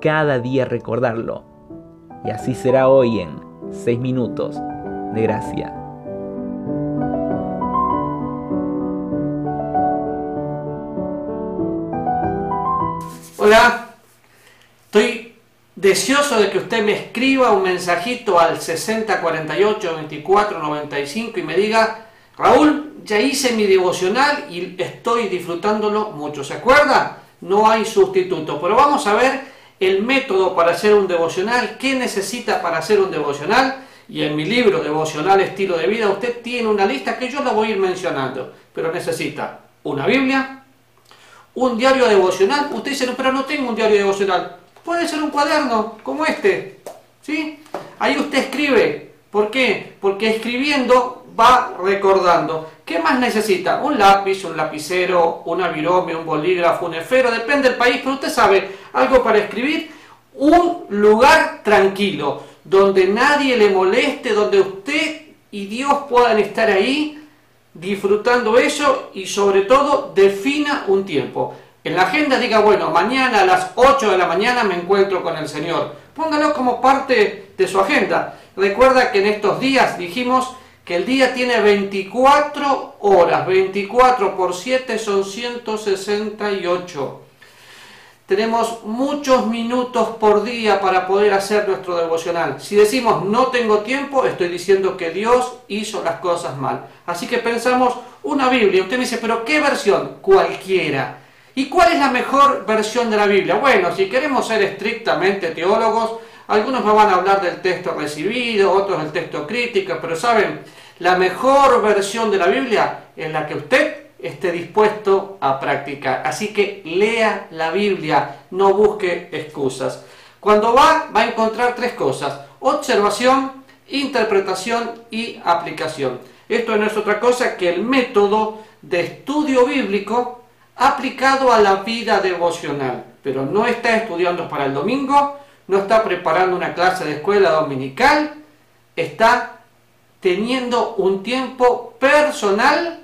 cada día recordarlo. Y así será hoy en 6 minutos de gracia. Hola, estoy deseoso de que usted me escriba un mensajito al 6048 2495 y me diga, Raúl, ya hice mi devocional y estoy disfrutándolo mucho. ¿Se acuerda? No hay sustituto. Pero vamos a ver el método para hacer un devocional, qué necesita para hacer un devocional. Y en mi libro Devocional Estilo de Vida usted tiene una lista que yo la voy a ir mencionando. Pero necesita una Biblia, un diario devocional. Usted dice, pero no tengo un diario devocional. Puede ser un cuaderno como este. ¿sí? Ahí usted escribe. ¿Por qué? Porque escribiendo va recordando. ¿Qué más necesita? Un lápiz, un lapicero, un avirome, un bolígrafo, un esfero, depende del país, pero usted sabe, algo para escribir. Un lugar tranquilo, donde nadie le moleste, donde usted y Dios puedan estar ahí disfrutando eso y sobre todo defina un tiempo. En la agenda diga, bueno, mañana a las 8 de la mañana me encuentro con el Señor. Póngalo como parte de su agenda. Recuerda que en estos días dijimos que el día tiene 24 horas, 24 por 7 son 168. Tenemos muchos minutos por día para poder hacer nuestro devocional. Si decimos no tengo tiempo, estoy diciendo que Dios hizo las cosas mal. Así que pensamos una Biblia. Usted me dice, pero ¿qué versión? Cualquiera. ¿Y cuál es la mejor versión de la Biblia? Bueno, si queremos ser estrictamente teólogos, algunos me van a hablar del texto recibido, otros del texto crítico, pero saben, la mejor versión de la Biblia es la que usted esté dispuesto a practicar. Así que lea la Biblia, no busque excusas. Cuando va, va a encontrar tres cosas. Observación, interpretación y aplicación. Esto no es otra cosa que el método de estudio bíblico aplicado a la vida devocional. Pero no está estudiando para el domingo, no está preparando una clase de escuela dominical, está teniendo un tiempo personal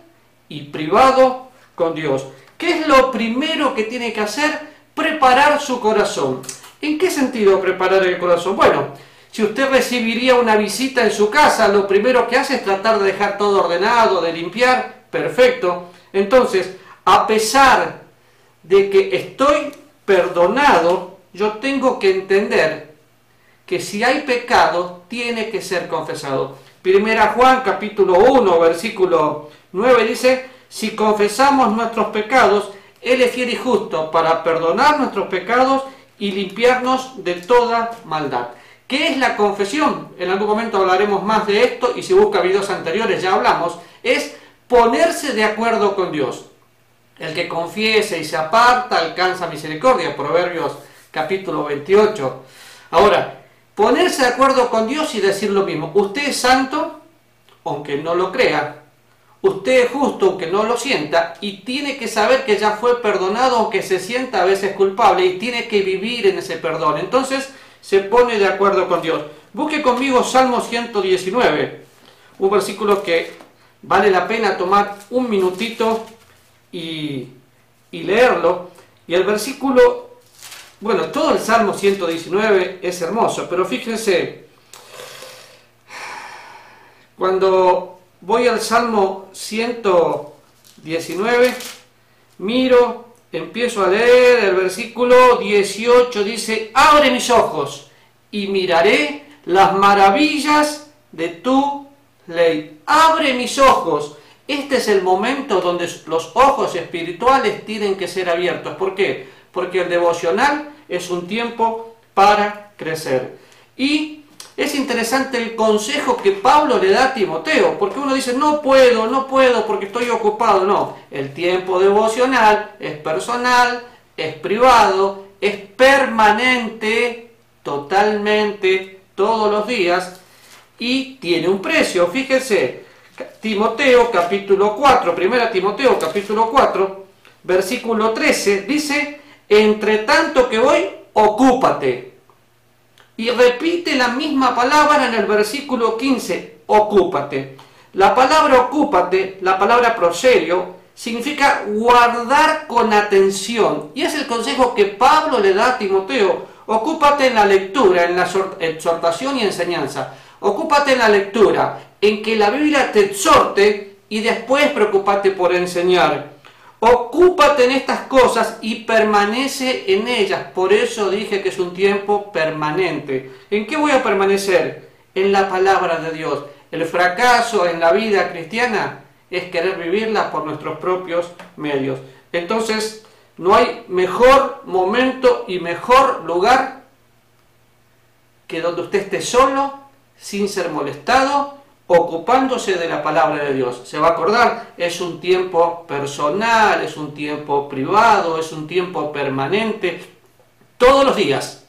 y privado con Dios. ¿Qué es lo primero que tiene que hacer? Preparar su corazón. ¿En qué sentido preparar el corazón? Bueno, si usted recibiría una visita en su casa, lo primero que hace es tratar de dejar todo ordenado, de limpiar, perfecto. Entonces, a pesar de que estoy perdonado, yo tengo que entender que si hay pecado, tiene que ser confesado. Primera Juan capítulo 1, versículo 9 dice, si confesamos nuestros pecados, Él es fiel y justo para perdonar nuestros pecados y limpiarnos de toda maldad. ¿Qué es la confesión? En algún momento hablaremos más de esto y si busca videos anteriores ya hablamos. Es ponerse de acuerdo con Dios. El que confiese y se aparta alcanza misericordia. Proverbios capítulo 28. Ahora, ponerse de acuerdo con Dios y decir lo mismo. Usted es santo, aunque no lo crea. Usted es justo, aunque no lo sienta. Y tiene que saber que ya fue perdonado, aunque se sienta a veces culpable. Y tiene que vivir en ese perdón. Entonces se pone de acuerdo con Dios. Busque conmigo Salmo 119. Un versículo que vale la pena tomar un minutito y, y leerlo. Y el versículo bueno, todo el Salmo 119 es hermoso, pero fíjense, cuando voy al Salmo 119, miro, empiezo a leer el versículo 18, dice, abre mis ojos y miraré las maravillas de tu ley. Abre mis ojos. Este es el momento donde los ojos espirituales tienen que ser abiertos. ¿Por qué? Porque el devocional es un tiempo para crecer. Y es interesante el consejo que Pablo le da a Timoteo, porque uno dice, no puedo, no puedo porque estoy ocupado. No, el tiempo devocional es personal, es privado, es permanente totalmente todos los días y tiene un precio. Fíjense, Timoteo capítulo 4, primera Timoteo capítulo 4, versículo 13, dice, entre tanto que voy, ocúpate. Y repite la misma palabra en el versículo 15, ocúpate. La palabra ocúpate, la palabra proserio, significa guardar con atención. Y es el consejo que Pablo le da a Timoteo. Ocúpate en la lectura, en la exhortación y enseñanza. Ocúpate en la lectura, en que la Biblia te exhorte y después preocúpate por enseñar. Ocúpate en estas cosas y permanece en ellas. Por eso dije que es un tiempo permanente. ¿En qué voy a permanecer? En la palabra de Dios. El fracaso en la vida cristiana es querer vivirla por nuestros propios medios. Entonces, no hay mejor momento y mejor lugar que donde usted esté solo, sin ser molestado, ocupándose de la palabra de Dios. Se va a acordar, es un tiempo personal, es un tiempo privado, es un tiempo permanente, todos los días.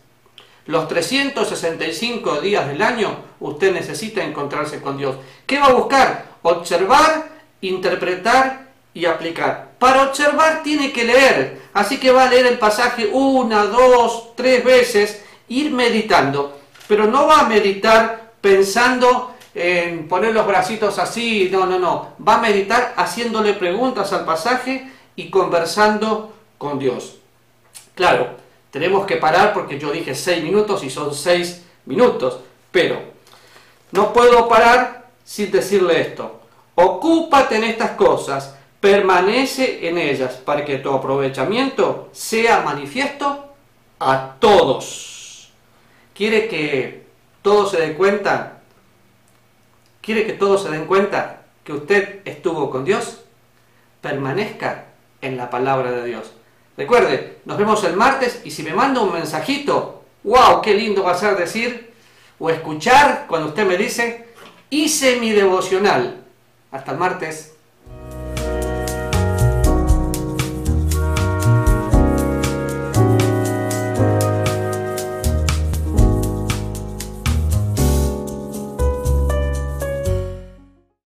Los 365 días del año usted necesita encontrarse con Dios. ¿Qué va a buscar? Observar interpretar y aplicar. Para observar tiene que leer, así que va a leer el pasaje una, dos, tres veces, ir meditando, pero no va a meditar pensando en poner los bracitos así, no, no, no, va a meditar haciéndole preguntas al pasaje y conversando con Dios. Claro, tenemos que parar porque yo dije seis minutos y son seis minutos, pero no puedo parar sin decirle esto. Ocúpate en estas cosas, permanece en ellas, para que tu aprovechamiento sea manifiesto a todos. ¿Quiere que todos se den cuenta? ¿Quiere que todos se den cuenta que usted estuvo con Dios? Permanezca en la palabra de Dios. Recuerde, nos vemos el martes y si me manda un mensajito, wow, qué lindo va a ser decir o escuchar cuando usted me dice, hice mi devocional hasta el martes.